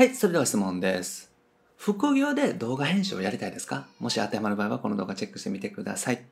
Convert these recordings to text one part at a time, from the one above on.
はい、それでは質問です。副業で動画編集をやりたいですか？もし当てはまる場合はこの動画チェックしてみてください。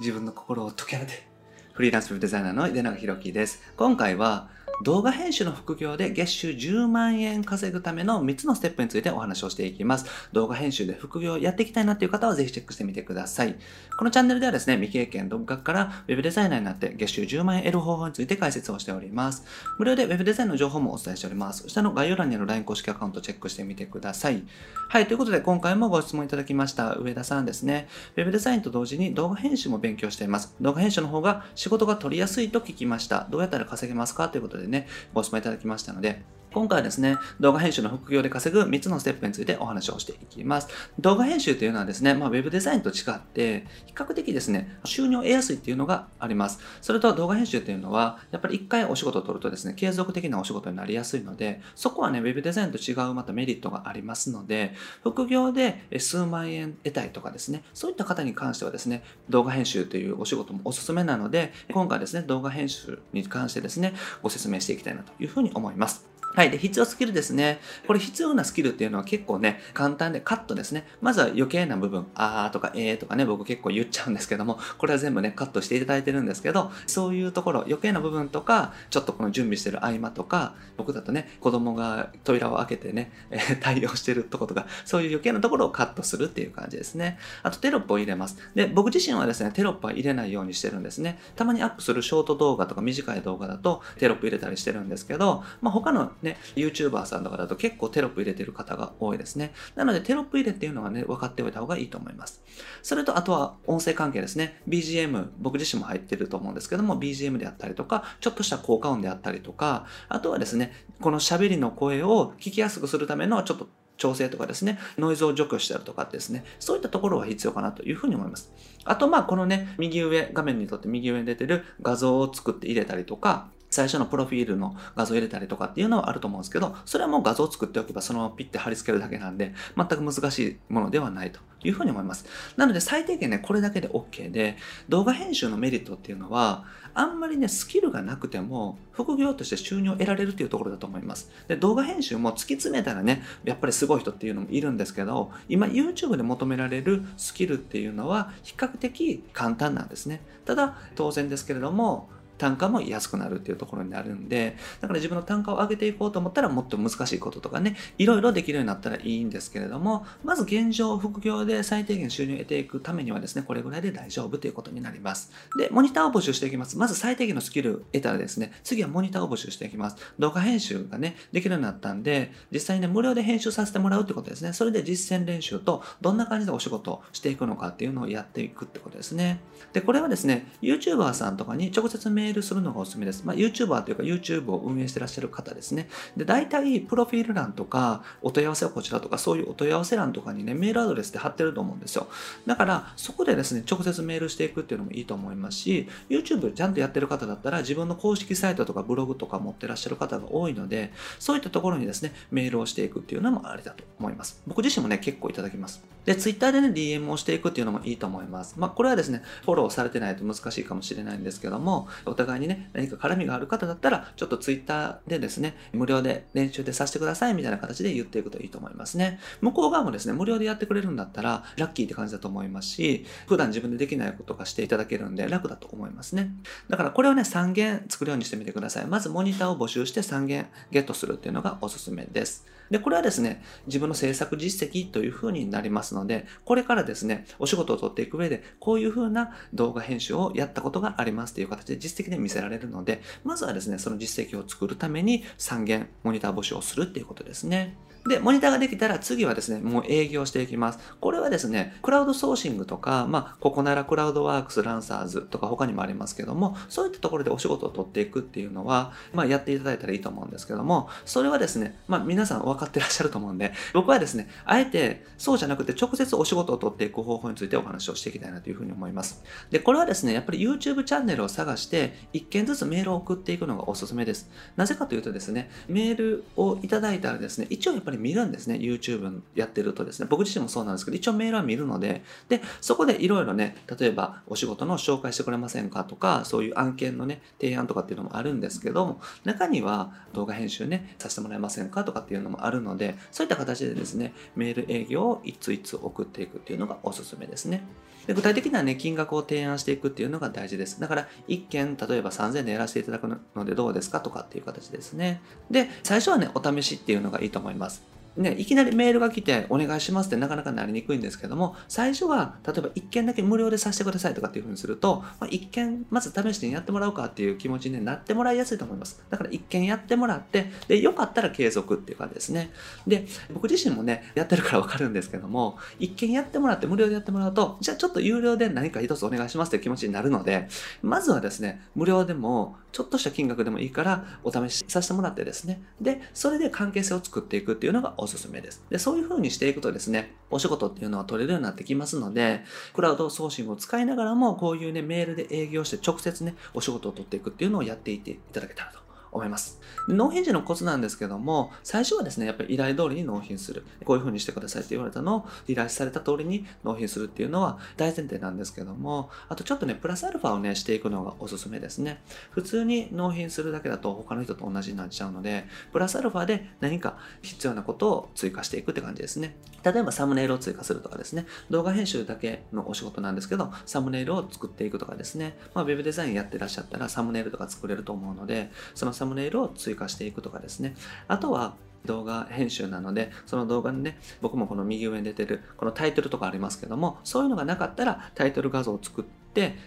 自分の心を解き放て。フリーランスウェブデザイナーの出永弘樹です。今回は動画編集の副業で月収10万円稼ぐための3つのステップについてお話をしていきます。動画編集で副業やっていきたいなという方はぜひチェックしてみてください。このチャンネルではですね、未経験独学からウェブデザイナーになって月収10万円得る方法について解説をしております。無料でウェブデザインの情報もお伝えしております。下の概要欄にある LINE 公式アカウントチェックしてみてください。はい、ということで今回もご質問いただきました上田さんですね。ウェブデザインと同時に動画編集も勉強しています。動画編集の方が仕事が取りやすいと聞きました。どうやったら稼げますか？ということでね、ご質問いただきましたので、今回はですね、動画編集の副業で稼ぐ3つのステップについてお話をしていきます。動画編集というのはですね、まあ、ウェブデザインと違って、比較的ですね、収入を得やすいっていうのがあります。それと動画編集っていうのは、やっぱり一回お仕事を取るとですね、継続的なお仕事になりやすいので、そこはね、ウェブデザインと違うまたメリットがありますので、副業で数万円得たいとかですね、そういった方に関してはですね、動画編集というお仕事もおすすめなので、今回ですね、動画編集に関してですね、ご説明していきたいなというふうに思います。はい。で、必要スキルですね。これ必要なスキルっていうのは結構ね、簡単でカットですね。まずは余計な部分、あーとかえーとかね、僕結構言っちゃうんですけども、これは全部ね、カットしていただいてるんですけど、そういうところ、余計な部分とか、ちょっとこの準備してる合間とか、僕だとね、子供が扉を開けてね、え対応してるとことか、そういう余計なところをカットするっていう感じですね。あとテロップを入れます。で、僕自身はですね、テロップは入れないようにしてるんですね。たまにアップするショート動画とか短い動画だとテロップ入れたりしてるんですけど、まあ、他のね、YouTuber さんとかだと結構テロップ入れてる方が多いですね。なのでテロップ入れっていうのはね、分かっておいた方がいいと思います。それとあとは音声関係ですね。BGM、僕自身も入ってると思うんですけども、BGM であったりとか、ちょっとした効果音であったりとか、あとはですね、この喋りの声を聞きやすくするためのちょっと調整とかですね、ノイズを除去したりとかですね、そういったところは必要かなというふうに思います。あと、まあ、このね、右上、画面にとって右上に出てる画像を作って入れたりとか、最初のプロフィールの画像を入れたりとかっていうのはあると思うんですけど、それはもう画像を作っておけばそのままピッて貼り付けるだけなんで、全く難しいものではないというふうに思います。なので最低限ね、これだけで OK で、動画編集のメリットっていうのは、あんまりね、スキルがなくても、副業として収入を得られるっていうところだと思います。で、動画編集も突き詰めたらね、やっぱりすごい人っていうのもいるんですけど、今 YouTube で求められるスキルっていうのは比較的簡単なんですね。ただ、当然ですけれども、単価も安くなるっていうところになるんで、だから自分の単価を上げていこうと思ったらもっと難しいこととかね、いろいろできるようになったらいいんですけれども、まず現状副業で最低限収入を得ていくためにはですね、これぐらいで大丈夫ということになります。で、モニターを募集していきます。まず最低限のスキル得たらですね、次はモニターを募集していきます。動画編集がね、できるようになったんで、実際にね、無料で編集させてもらうってことですね。それで実践練習とどんな感じでお仕事をしていくのかっていうのをやっていくってことですね。で、これはですね、YouTuber さんとかに直接メメールするのがおすすめです。まあ、YouTuber というか YouTube を運営してらっしゃる方ですね。で、大体、プロフィール欄とか、お問い合わせはこちらとか、そういうお問い合わせ欄とかにね、メールアドレスで貼ってると思うんですよ。だから、そこでですね、直接メールしていくっていうのもいいと思いますし、YouTube ちゃんとやってる方だったら、自分の公式サイトとかブログとか持ってらっしゃる方が多いので、そういったところにですね、メールをしていくっていうのもありだと思います。僕自身もね、結構いただきます。で、Twitter でね、DM をしていくっていうのもいいと思います。まあ、これはですね、フォローされてないと難しいかもしれないんですけども、お互いにね、何か絡みがある方だったら、ちょっと Twitter でですね、無料で練習でさせてくださいみたいな形で言っていくといいと思いますね。向こう側もですね、無料でやってくれるんだったら、ラッキーって感じだと思いますし、普段自分でできないことがしていただけるんで、楽だと思いますね。だからこれをね、3件作るようにしてみてください。まずモニターを募集して3件ゲットするっていうのがおすすめです。で、これはですね、自分の制作実績という風になりますので、これからですね、お仕事を取っていく上で、こういう風な動画編集をやったことがありますという形で実績績で見せられるので、まずはですね、その実績を作るために3件モニター募集をするっていうことですね。で、モニターができたら次はですね、もう営業していきます。これはですね、クラウドソーシングとか、まあ、ここならクラウドワークス、ランサーズとか他にもありますけども、そういったところでお仕事を取っていくっていうのは、まあ、やっていただいたらいいと思うんですけども、それはですね、まあ、皆さん分かってらっしゃると思うんで、僕はですね、あえてそうじゃなくて直接お仕事を取っていく方法についてお話をしていきたいなというふうに思います。で、これはですね、やっぱり YouTube チャンネルを探して、1件ずつメールを送っていくのがおすすめです。なぜかというとですね、メールをいただいたらですね、一応やっぱり見るんですね。YouTube やってるとですね、僕自身もそうなんですけど、一応メールは見るので、で、そこでいろいろね、例えばお仕事の紹介してくれませんかとか、そういう案件のね、提案とかっていうのもあるんですけども、中には動画編集ね、させてもらえませんかとかっていうのもあるので、そういった形でですね、メール営業を一通一通送っていくっていうのがおすすめですね。で具体的なね、金額を提案していくっていうのが大事です。だから、1件、例えば3000円でやらせていただくのでどうですかとかっていう形ですね。で、最初はね、お試しっていうのがいいと思います。ね、いきなりメールが来てお願いしますってなかなかなりにくいんですけども、最初は例えば1件だけ無料でさせてくださいとかっていうふうにすると、まあ、1件まず試してやってもらおうかっていう気持ちになってもらいやすいと思います。だから1件やってもらって、で、よかったら継続っていう感じですね。で、僕自身もね、やってるからわかるんですけども、1件やってもらって無料でやってもらうと、じゃあちょっと有料で何か一つお願いしますっていう気持ちになるので、まずはですね、無料でもちょっとした金額でもいいからお試しさせてもらってですね。で、それで関係性を作っていくっていうのがおすすめです。で、そういう風にしていくとですね、お仕事っていうのは取れるようになってきますので、クラウドソーシングを使いながらも、こういうね、メールで営業して直接ね、お仕事を取っていくっていうのをやっていっていただけたらと思います。納品時のコツなんですけども、最初はですね、やっぱり依頼通りに納品する。こういう風にしてくださいって言われたのを依頼された通りに納品するっていうのは大前提なんですけども、あとちょっとね、プラスアルファをね、していくのがおすすめですね。普通に納品するだけだと他の人と同じになっちゃうので、プラスアルファで何か必要なことを追加していくって感じですね。例えばサムネイルを追加するとかですね、動画編集だけのお仕事なんですけど、サムネイルを作っていくとかですね、まあ、ウェブデザインやってらっしゃったらサムネイルとか作れると思うので、そのサムネイルを追加していくとかですね。あとは、動画編集なので、その動画にね、僕もこの右上に出てる、このタイトルとかありますけども、そういうのがなかったらタイトル画像を作、って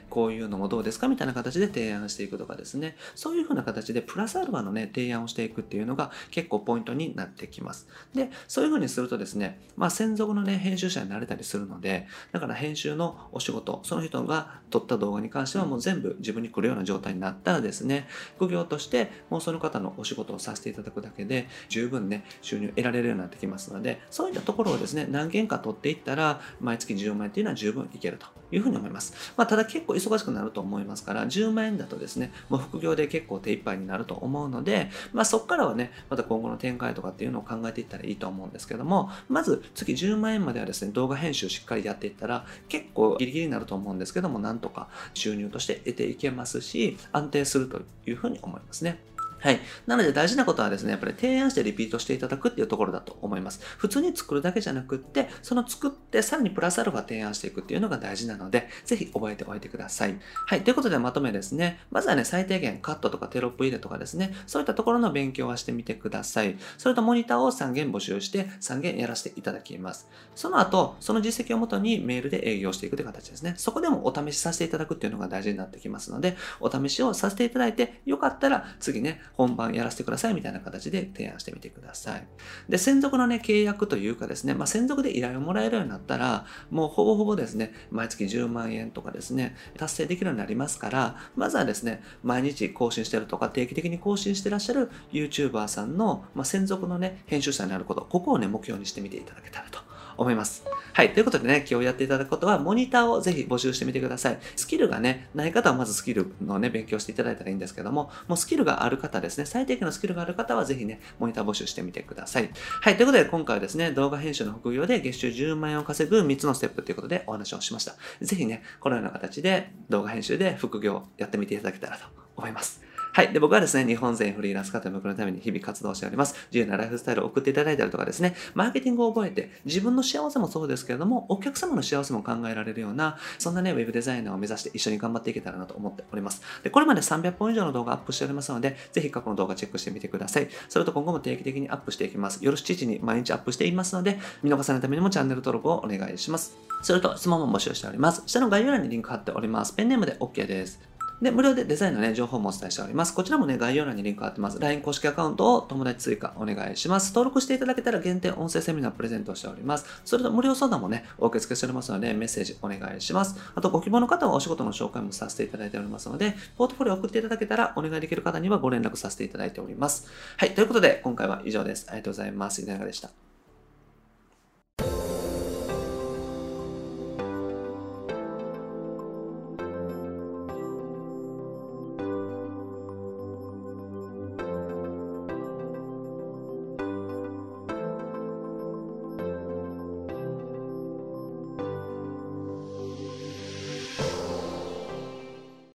こういうのもどうですかみたいな形で提案していくとかですね。そういう風な形でプラスアルファのね提案をしていくっていうのが結構ポイントになってきます。でそういう風にするとですねまあ専属のね編集者になれたりするのでだから編集のお仕事その人が撮った動画に関してはもう全部自分に来るような状態になったらですね。副業としてもうその方のお仕事をさせていただくだけで十分ね収入得られるようになってきますのでそういったところをですね何件か取っていったら毎月10万円っていうのは十分いけるというふうに思います。まあ、ただ結構忙しくなると思いますから、10万円だとですね、もう副業で結構手一杯になると思うので、まあ、そこからはね、また今後の展開とかっていうのを考えていったらいいと思うんですけども、まず月10万円まではですね、動画編集しっかりやっていったら、結構ギリギリになると思うんですけども、なんとか収入として得ていけますし、安定するというふうに思いますね。はい。なので大事なことはですね、やっぱり提案してリピートしていただくっていうところだと思います。普通に作るだけじゃなくって、その作ってさらにプラスアルファ提案していくっていうのが大事なので、ぜひ覚えておいてください。はい。ということでまとめですね。まずはね、最低限カットとかテロップ入れとかですね、そういったところの勉強はしてみてください。それとモニターを3件募集して3件やらせていただきます。その後、その実績をもとにメールで営業していくという形ですね。そこでもお試しさせていただくっていうのが大事になってきますので、お試しをさせていただいて、よかったら次ね、本番やらせてくださいみたいな形で提案してみてください。で、専属のね、契約というかですね、まあ、専属で依頼をもらえるようになったら、もうほぼほぼですね、毎月10万円とかですね、達成できるようになりますから、まずはですね、毎日更新してるとか、定期的に更新してらっしゃる YouTuber さんの、まあ、専属のね、編集者になること、ここをね、目標にしてみていただけたらと思います。はい。ということでね、今日やっていただくことは、モニターをぜひ募集してみてください。スキルがね、ない方はまずスキルのね、勉強していただいたらいいんですけども、もうスキルがある方ですね、最低限のスキルがある方はぜひね、モニター募集してみてください。はい。ということで、今回はですね、動画編集の副業で月収10万円を稼ぐ3つのステップということでお話をしました。ぜひね、このような形で動画編集で副業やってみていただけたらと思います。はい。で、僕はですね、日本全フリーランス方向のために日々活動しております。自由なライフスタイルを送っていただいたりとかですね、マーケティングを覚えて、自分の幸せもそうですけれども、お客様の幸せも考えられるような、そんなね、ウェブデザイナーを目指して一緒に頑張っていけたらなと思っております。で、これまで300本以上の動画アップしておりますので、ぜひ過去の動画チェックしてみてください。それと今後も定期的にアップしていきます。夜7時に毎日アップしていますので、見逃さないためにもチャンネル登録をお願いします。それと質問も募集しております。下の概要欄にリンク貼っております。ペンネームで OK です。で、無料でデザインのね、情報もお伝えしております。こちらもね、概要欄にリンク貼ってます。LINE 公式アカウントを友達追加お願いします。登録していただけたら限定音声セミナープレゼントしております。それと無料相談もね、お受け付けしておりますので、メッセージお願いします。あと、ご希望の方はお仕事の紹介もさせていただいておりますので、ポートフォリオ送っていただけたら、お願いできる方にはご連絡させていただいております。はい、ということで、今回は以上です。ありがとうございます。いかがでした